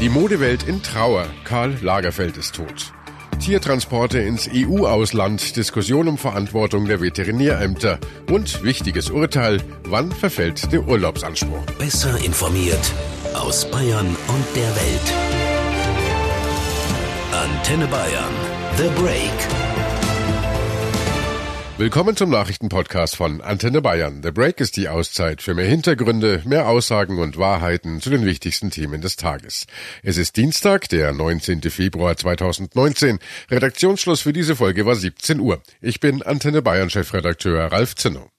Die Modewelt in Trauer. Karl Lagerfeld ist tot. Tiertransporte ins EU-Ausland, Diskussion um Verantwortung der Veterinärämter und wichtiges Urteil, wann verfällt der Urlaubsanspruch. Besser informiert aus Bayern und der Welt. Antenne Bayern. The Break. Willkommen zum Nachrichtenpodcast von Antenne Bayern. The Break ist die Auszeit für mehr Hintergründe, mehr Aussagen und Wahrheiten zu den wichtigsten Themen des Tages. Es ist Dienstag, der 19. Februar 2019. Redaktionsschluss für diese Folge war 17 Uhr. Ich bin Antenne Bayern Chefredakteur Ralf Zinno.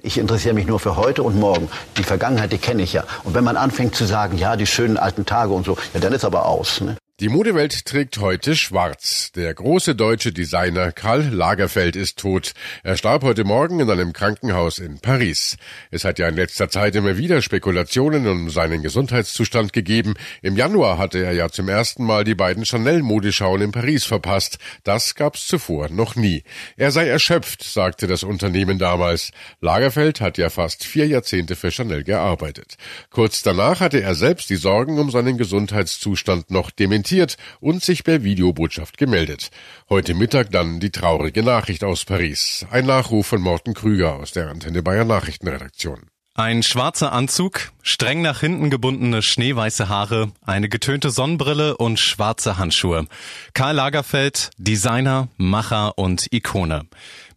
Ich interessiere mich nur für heute und morgen. Die Vergangenheit, die kenne ich ja. Und wenn man anfängt zu sagen, ja, die schönen alten Tage und so, ja, dann ist aber aus. Ne? Die Modewelt trägt heute schwarz. Der große deutsche Designer Karl Lagerfeld ist tot. Er starb heute Morgen in einem Krankenhaus in Paris. Es hat ja in letzter Zeit immer wieder Spekulationen um seinen Gesundheitszustand gegeben. Im Januar hatte er ja zum ersten Mal die beiden Chanel-Modeschauen in Paris verpasst. Das gab's zuvor noch nie. Er sei erschöpft, sagte das Unternehmen damals. Lagerfeld hat ja fast vier Jahrzehnte für Chanel gearbeitet. Kurz danach hatte er selbst die Sorgen um seinen Gesundheitszustand noch dementiert kommentiert und sich per Videobotschaft gemeldet. Heute Mittag dann die traurige Nachricht aus Paris. Ein Nachruf von Morten Krüger aus der Antenne Bayern Nachrichtenredaktion. Ein schwarzer Anzug, streng nach hinten gebundene schneeweiße Haare, eine getönte Sonnenbrille und schwarze Handschuhe. Karl Lagerfeld, Designer, Macher und Ikone.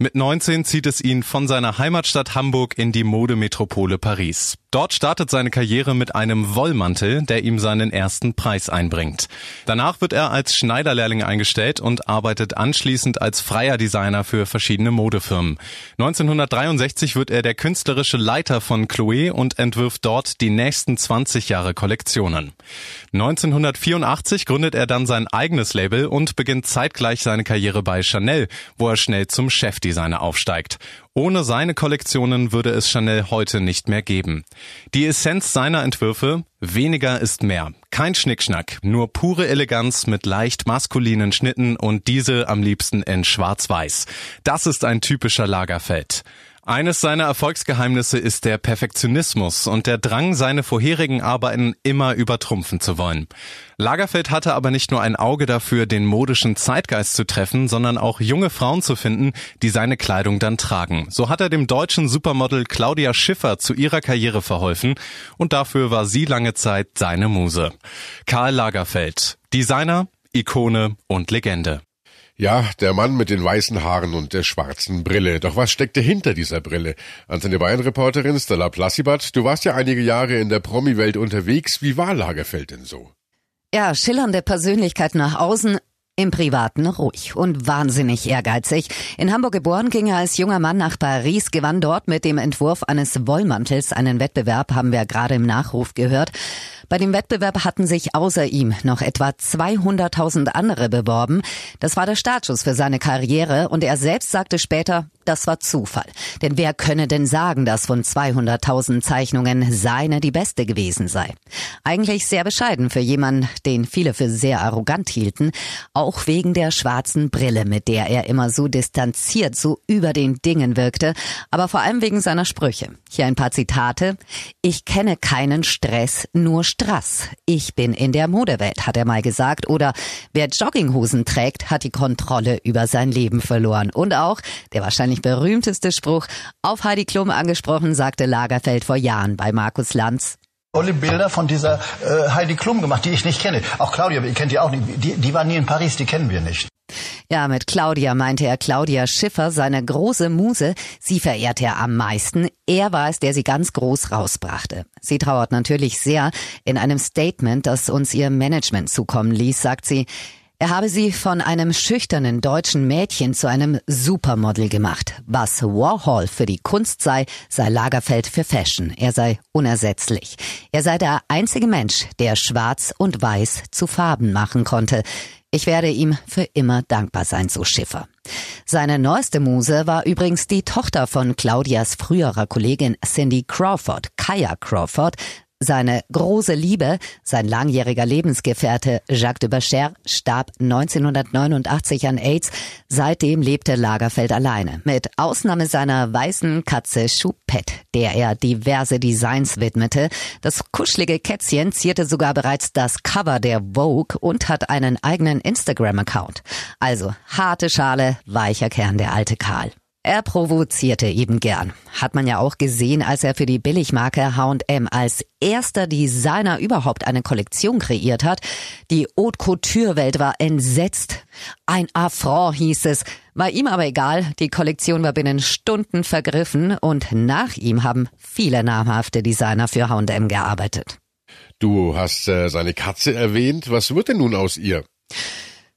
Mit 19 zieht es ihn von seiner Heimatstadt Hamburg in die Modemetropole Paris. Dort startet seine Karriere mit einem Wollmantel, der ihm seinen ersten Preis einbringt. Danach wird er als Schneiderlehrling eingestellt und arbeitet anschließend als freier Designer für verschiedene Modefirmen. 1963 wird er der künstlerische Leiter von Chloé und entwirft dort die nächsten 20 Jahre Kollektionen. 1984 gründet er dann sein eigenes Label und beginnt zeitgleich seine Karriere bei Chanel, wo er schnell zum Chefdesigner aufsteigt. Ohne seine Kollektionen würde es Chanel heute nicht mehr geben. Die Essenz seiner Entwürfe, weniger ist mehr. Kein Schnickschnack, nur pure Eleganz mit leicht maskulinen Schnitten und diese am liebsten in schwarz-weiß. Das ist ein typischer Lagerfeld. Eines seiner Erfolgsgeheimnisse ist der Perfektionismus und der Drang, seine vorherigen Arbeiten immer übertrumpfen zu wollen. Lagerfeld hatte aber nicht nur ein Auge dafür, den modischen Zeitgeist zu treffen, sondern auch junge Frauen zu finden, die seine Kleidung dann tragen. So hat er dem deutschen Supermodel Claudia Schiffer zu ihrer Karriere verholfen und dafür war sie lange Zeit seine Muse. Karl Lagerfeld, Designer, Ikone und Legende. Ja, der Mann mit den weißen Haaren und der schwarzen Brille. Doch was steckte hinter dieser Brille? Antenne Bayern-Reporterin Stella Plassibat, du warst ja einige Jahre in der Promi-Welt unterwegs. Wie war Lagerfeld denn so? Ja, schillernde Persönlichkeit nach außen, im Privaten ruhig und wahnsinnig ehrgeizig. In Hamburg geboren ging er als junger Mann nach Paris, gewann dort mit dem Entwurf eines Wollmantels einen Wettbewerb, haben wir gerade im Nachruf gehört. Bei dem Wettbewerb hatten sich außer ihm noch etwa 200.000 andere beworben. Das war der Startschuss für seine Karriere und er selbst sagte später, das war Zufall. Denn wer könne denn sagen, dass von 200.000 Zeichnungen seine die beste gewesen sei? Eigentlich sehr bescheiden für jemanden, den viele für sehr arrogant hielten, wegen der schwarzen Brille, mit der er immer so distanziert, so über den Dingen wirkte, aber vor allem wegen seiner Sprüche. Hier ein paar Zitate. Ich kenne keinen Stress, nur Strass. Ich bin in der Modewelt, hat er mal gesagt. Oder wer Jogginghosen trägt, hat die Kontrolle über sein Leben verloren. Und auch der wahrscheinlich berühmteste Spruch, auf Heidi Klum angesprochen, sagte Lagerfeld vor Jahren bei Markus Lanz. Tolle Bilder von dieser äh, Heidi Klum gemacht, die ich nicht kenne. Auch Claudia, ihr kennt die auch nicht. Die, die war nie in Paris, die kennen wir nicht. Ja, mit Claudia meinte er Claudia Schiffer, seine große Muse. Sie verehrt er am meisten. Er war es, der sie ganz groß rausbrachte. Sie trauert natürlich sehr. In einem Statement, das uns ihr Management zukommen ließ, sagt sie, er habe sie von einem schüchternen deutschen Mädchen zu einem Supermodel gemacht. Was Warhol für die Kunst sei, sei Lagerfeld für Fashion. Er sei unersetzlich. Er sei der einzige Mensch, der Schwarz und Weiß zu Farben machen konnte. Ich werde ihm für immer dankbar sein, so Schiffer. Seine neueste Muse war übrigens die Tochter von Claudias früherer Kollegin Cindy Crawford, Kaya Crawford, Seine große Liebe, sein langjähriger Lebensgefährte Jacques de Bacher, starb 1989 an AIDS. Seitdem lebte Lagerfeld alleine, mit Ausnahme seiner weißen Katze Choupette, der er diverse Designs widmete. Das kuschelige Kätzchen zierte sogar bereits das Cover der Vogue und hat einen eigenen Instagram-Account. Also harte Schale, weicher Kern der alte Karl. Er provozierte eben gern. Hat man ja auch gesehen, als er für die Billigmarke H&M als erster Designer überhaupt eine Kollektion kreiert hat. Die Haute Couture Welt war entsetzt. Ein Affront hieß es. War ihm aber egal. Die Kollektion war binnen Stunden vergriffen und nach ihm haben viele namhafte Designer für H&M gearbeitet. Du hast äh, seine Katze erwähnt. Was wird denn nun aus ihr?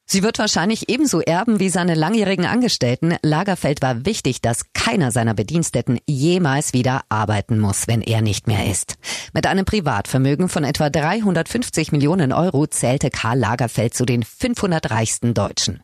Sie wird wahrscheinlich ebenso erben wie seine langjährigen Angestellten. Lagerfeld war wichtig, dass keiner seiner Bediensteten jemals wieder arbeiten muss, wenn er nicht mehr ist. Mit einem Privatvermögen von etwa 350 Millionen Euro zählte Karl Lagerfeld zu den 500 reichsten Deutschen.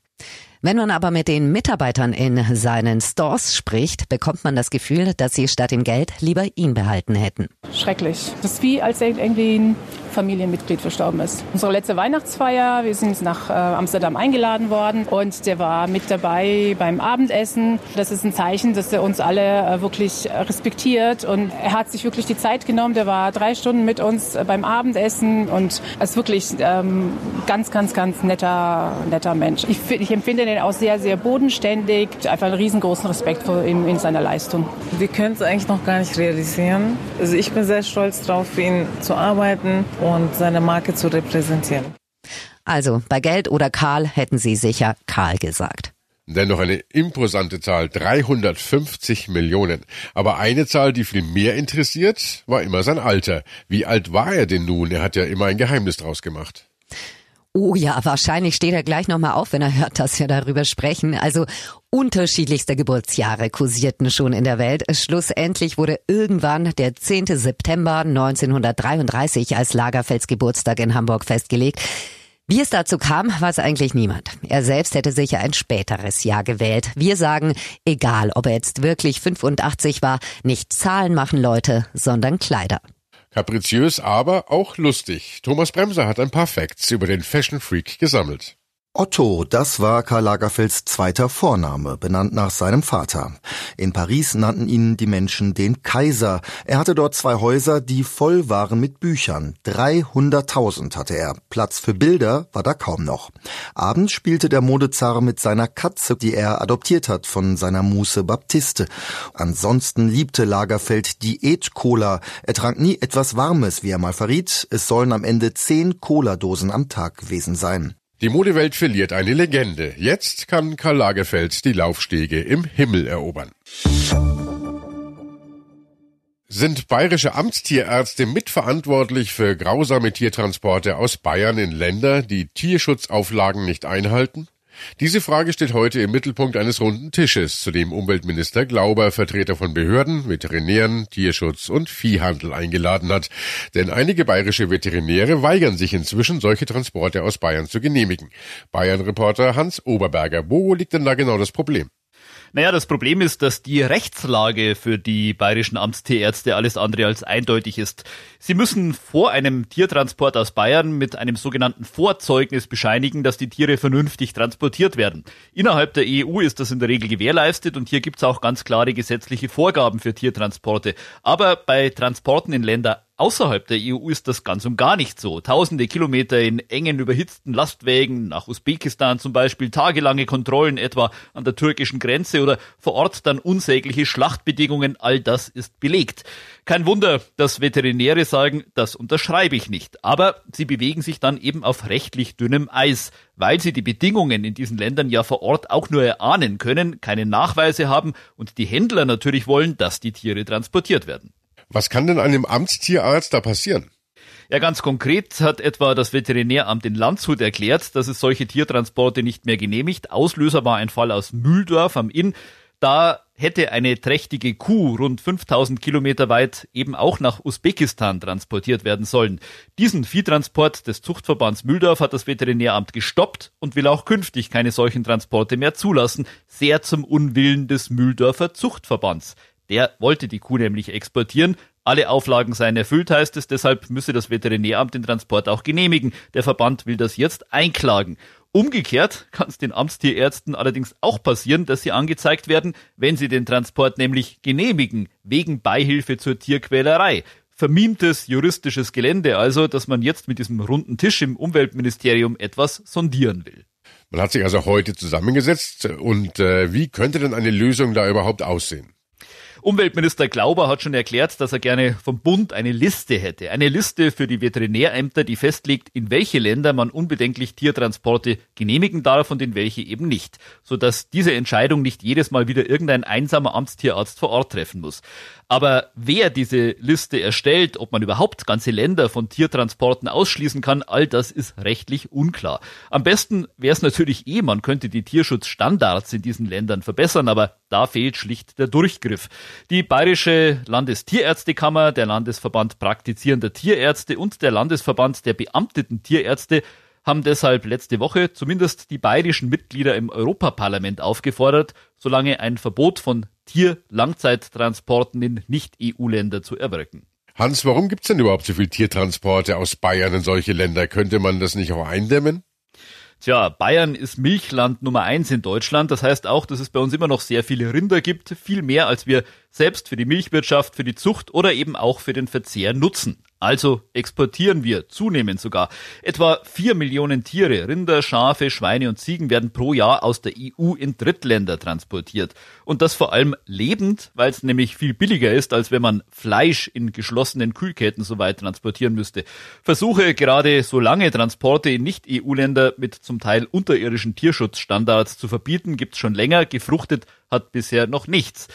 Wenn man aber mit den Mitarbeitern in seinen Stores spricht, bekommt man das Gefühl, dass sie statt dem Geld lieber ihn behalten hätten. Schrecklich. Das ist wie, als irgendwie ein Familienmitglied verstorben ist. Unsere letzte Weihnachtsfeier, wir sind nach äh, Amsterdam eingeladen worden und der war mit dabei beim Abendessen. Das ist ein Zeichen, dass er uns alle äh, wirklich respektiert und er hat sich wirklich die Zeit genommen. Der war drei Stunden mit uns äh, beim Abendessen und ist wirklich ähm, ganz, ganz, ganz netter, netter Mensch. Ich, ich empfinde den auch sehr, sehr bodenständig. Einfach einen riesengroßen Respekt vor ihm in seiner Leistung. Wir können es eigentlich noch gar nicht realisieren. Also ich bin sehr stolz darauf, für ihn zu arbeiten und seine Marke zu repräsentieren. Also bei Geld oder Karl hätten Sie sicher Karl gesagt. Dennoch eine imposante Zahl, 350 Millionen. Aber eine Zahl, die viel mehr interessiert, war immer sein Alter. Wie alt war er denn nun? Er hat ja immer ein Geheimnis draus gemacht. Oh ja, wahrscheinlich steht er gleich nochmal auf, wenn er hört, dass wir darüber sprechen. Also unterschiedlichste Geburtsjahre kursierten schon in der Welt. Schlussendlich wurde irgendwann der 10. September 1933 als Lagerfelds Geburtstag in Hamburg festgelegt. Wie es dazu kam, weiß eigentlich niemand. Er selbst hätte sicher ein späteres Jahr gewählt. Wir sagen, egal ob er jetzt wirklich 85 war, nicht Zahlen machen Leute, sondern Kleider. Kapriziös, aber auch lustig. Thomas Bremser hat ein paar Facts über den Fashion Freak gesammelt. Otto, das war Karl Lagerfelds zweiter Vorname, benannt nach seinem Vater. In Paris nannten ihn die Menschen den Kaiser. Er hatte dort zwei Häuser, die voll waren mit Büchern. 300.000 hatte er. Platz für Bilder war da kaum noch. Abends spielte der Modezar mit seiner Katze, die er adoptiert hat von seiner Muße Baptiste. Ansonsten liebte Lagerfeld Diät-Cola. Er trank nie etwas Warmes, wie er mal verriet. Es sollen am Ende zehn Cola-Dosen am Tag gewesen sein. Die Modewelt verliert eine Legende. Jetzt kann Karl Lagerfeld die Laufstege im Himmel erobern. Sind bayerische Amtstierärzte mitverantwortlich für grausame Tiertransporte aus Bayern in Länder, die Tierschutzauflagen nicht einhalten? Diese Frage steht heute im Mittelpunkt eines runden Tisches, zu dem Umweltminister Glauber Vertreter von Behörden, Veterinären, Tierschutz und Viehhandel eingeladen hat. Denn einige bayerische Veterinäre weigern sich inzwischen, solche Transporte aus Bayern zu genehmigen. Bayern-Reporter Hans Oberberger. Wo liegt denn da genau das Problem? Naja, das Problem ist, dass die Rechtslage für die bayerischen Amtstierärzte alles andere als eindeutig ist. Sie müssen vor einem Tiertransport aus Bayern mit einem sogenannten Vorzeugnis bescheinigen, dass die Tiere vernünftig transportiert werden. Innerhalb der EU ist das in der Regel gewährleistet und hier gibt es auch ganz klare gesetzliche Vorgaben für Tiertransporte. Aber bei Transporten in Länder Außerhalb der EU ist das ganz und gar nicht so. Tausende Kilometer in engen, überhitzten Lastwägen, nach Usbekistan zum Beispiel, tagelange Kontrollen etwa an der türkischen Grenze oder vor Ort dann unsägliche Schlachtbedingungen, all das ist belegt. Kein Wunder, dass Veterinäre sagen, das unterschreibe ich nicht. Aber sie bewegen sich dann eben auf rechtlich dünnem Eis, weil sie die Bedingungen in diesen Ländern ja vor Ort auch nur erahnen können, keine Nachweise haben und die Händler natürlich wollen, dass die Tiere transportiert werden. Was kann denn einem Amtstierarzt da passieren? Ja, ganz konkret hat etwa das Veterinäramt in Landshut erklärt, dass es solche Tiertransporte nicht mehr genehmigt. Auslöser war ein Fall aus Mühldorf am Inn. Da hätte eine trächtige Kuh rund 5000 Kilometer weit eben auch nach Usbekistan transportiert werden sollen. Diesen Viehtransport des Zuchtverbands Mühldorf hat das Veterinäramt gestoppt und will auch künftig keine solchen Transporte mehr zulassen. Sehr zum Unwillen des Mühldorfer Zuchtverbands. Der wollte die Kuh nämlich exportieren. Alle Auflagen seien erfüllt, heißt es, deshalb müsse das Veterinäramt den Transport auch genehmigen. Der Verband will das jetzt einklagen. Umgekehrt kann es den Amtstierärzten allerdings auch passieren, dass sie angezeigt werden, wenn sie den Transport nämlich genehmigen, wegen Beihilfe zur Tierquälerei. Vermimtes juristisches Gelände also, dass man jetzt mit diesem runden Tisch im Umweltministerium etwas sondieren will. Man hat sich also heute zusammengesetzt und äh, wie könnte denn eine Lösung da überhaupt aussehen? Umweltminister Glauber hat schon erklärt, dass er gerne vom Bund eine Liste hätte. Eine Liste für die Veterinärämter, die festlegt, in welche Länder man unbedenklich Tiertransporte genehmigen darf und in welche eben nicht. Sodass diese Entscheidung nicht jedes Mal wieder irgendein einsamer Amtstierarzt vor Ort treffen muss. Aber wer diese Liste erstellt, ob man überhaupt ganze Länder von Tiertransporten ausschließen kann, all das ist rechtlich unklar. Am besten wäre es natürlich eh, man könnte die Tierschutzstandards in diesen Ländern verbessern, aber da fehlt schlicht der Durchgriff. Die Bayerische Landestierärztekammer, der Landesverband praktizierender Tierärzte und der Landesverband der beamteten Tierärzte haben deshalb letzte Woche zumindest die bayerischen Mitglieder im Europaparlament aufgefordert, solange ein Verbot von Tierlangzeittransporten in Nicht-EU-Länder zu erwirken. Hans, warum gibt's denn überhaupt so viel Tiertransporte aus Bayern in solche Länder? Könnte man das nicht auch eindämmen? Tja, Bayern ist Milchland Nummer eins in Deutschland. Das heißt auch, dass es bei uns immer noch sehr viele Rinder gibt. Viel mehr, als wir selbst für die Milchwirtschaft, für die Zucht oder eben auch für den Verzehr nutzen. Also exportieren wir zunehmend sogar. Etwa vier Millionen Tiere, Rinder, Schafe, Schweine und Ziegen werden pro Jahr aus der EU in Drittländer transportiert. Und das vor allem lebend, weil es nämlich viel billiger ist, als wenn man Fleisch in geschlossenen Kühlketten so weit transportieren müsste. Versuche, gerade so lange Transporte in Nicht-EU-Länder mit zum Teil unterirdischen Tierschutzstandards zu verbieten, gibt's schon länger. Gefruchtet hat bisher noch nichts.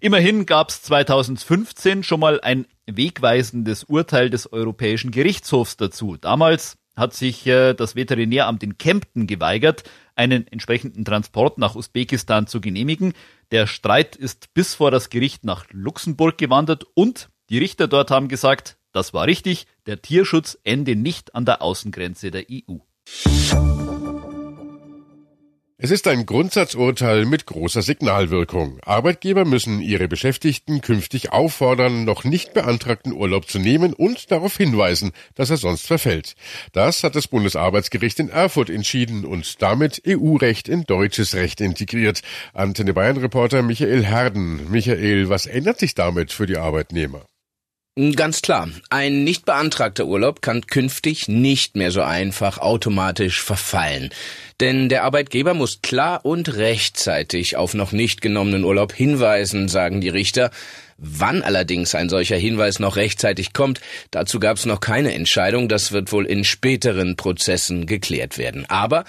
Immerhin gab es 2015 schon mal ein wegweisendes Urteil des Europäischen Gerichtshofs dazu. Damals hat sich äh, das Veterinäramt in Kempten geweigert, einen entsprechenden Transport nach Usbekistan zu genehmigen. Der Streit ist bis vor das Gericht nach Luxemburg gewandert und die Richter dort haben gesagt, das war richtig, der Tierschutz ende nicht an der Außengrenze der EU. Es ist ein Grundsatzurteil mit großer Signalwirkung. Arbeitgeber müssen ihre Beschäftigten künftig auffordern, noch nicht beantragten Urlaub zu nehmen und darauf hinweisen, dass er sonst verfällt. Das hat das Bundesarbeitsgericht in Erfurt entschieden und damit EU-Recht in deutsches Recht integriert. Antenne Bayern Reporter Michael Herden. Michael, was ändert sich damit für die Arbeitnehmer? Ganz klar, ein nicht beantragter Urlaub kann künftig nicht mehr so einfach automatisch verfallen. Denn der Arbeitgeber muss klar und rechtzeitig auf noch nicht genommenen Urlaub hinweisen, sagen die Richter. Wann allerdings ein solcher Hinweis noch rechtzeitig kommt, dazu gab es noch keine Entscheidung, das wird wohl in späteren Prozessen geklärt werden. Aber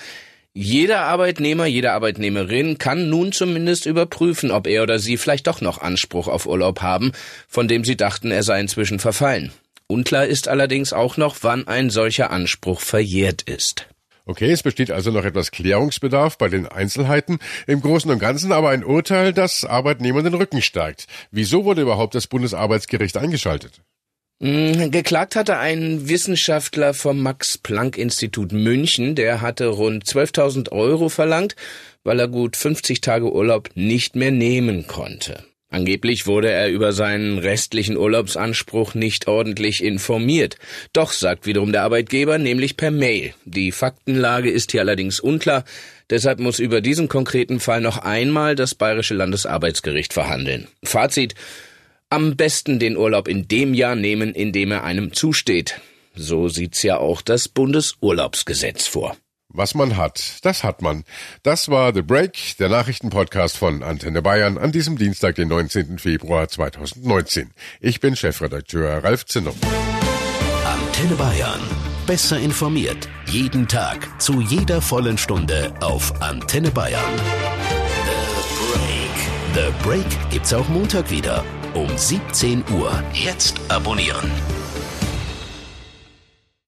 jeder Arbeitnehmer, jede Arbeitnehmerin kann nun zumindest überprüfen, ob er oder sie vielleicht doch noch Anspruch auf Urlaub haben, von dem sie dachten, er sei inzwischen verfallen. Unklar ist allerdings auch noch, wann ein solcher Anspruch verjährt ist. Okay, es besteht also noch etwas Klärungsbedarf bei den Einzelheiten. Im Großen und Ganzen aber ein Urteil, das Arbeitnehmern den Rücken stärkt. Wieso wurde überhaupt das Bundesarbeitsgericht eingeschaltet? Mm, geklagt hatte ein Wissenschaftler vom Max-Planck-Institut München, der hatte rund 12.000 Euro verlangt, weil er gut 50 Tage Urlaub nicht mehr nehmen konnte. Angeblich wurde er über seinen restlichen Urlaubsanspruch nicht ordentlich informiert. Doch, sagt wiederum der Arbeitgeber, nämlich per Mail. Die Faktenlage ist hier allerdings unklar, deshalb muss über diesen konkreten Fall noch einmal das Bayerische Landesarbeitsgericht verhandeln. Fazit am besten den Urlaub in dem Jahr nehmen, in dem er einem zusteht. So sieht's ja auch das Bundesurlaubsgesetz vor. Was man hat, das hat man. Das war The Break, der Nachrichtenpodcast von Antenne Bayern an diesem Dienstag, den 19. Februar 2019. Ich bin Chefredakteur Ralf Zinnow. Antenne Bayern. Besser informiert. Jeden Tag. Zu jeder vollen Stunde auf Antenne Bayern. The Break. The Break gibt's auch Montag wieder um 17 Uhr. Jetzt abonnieren.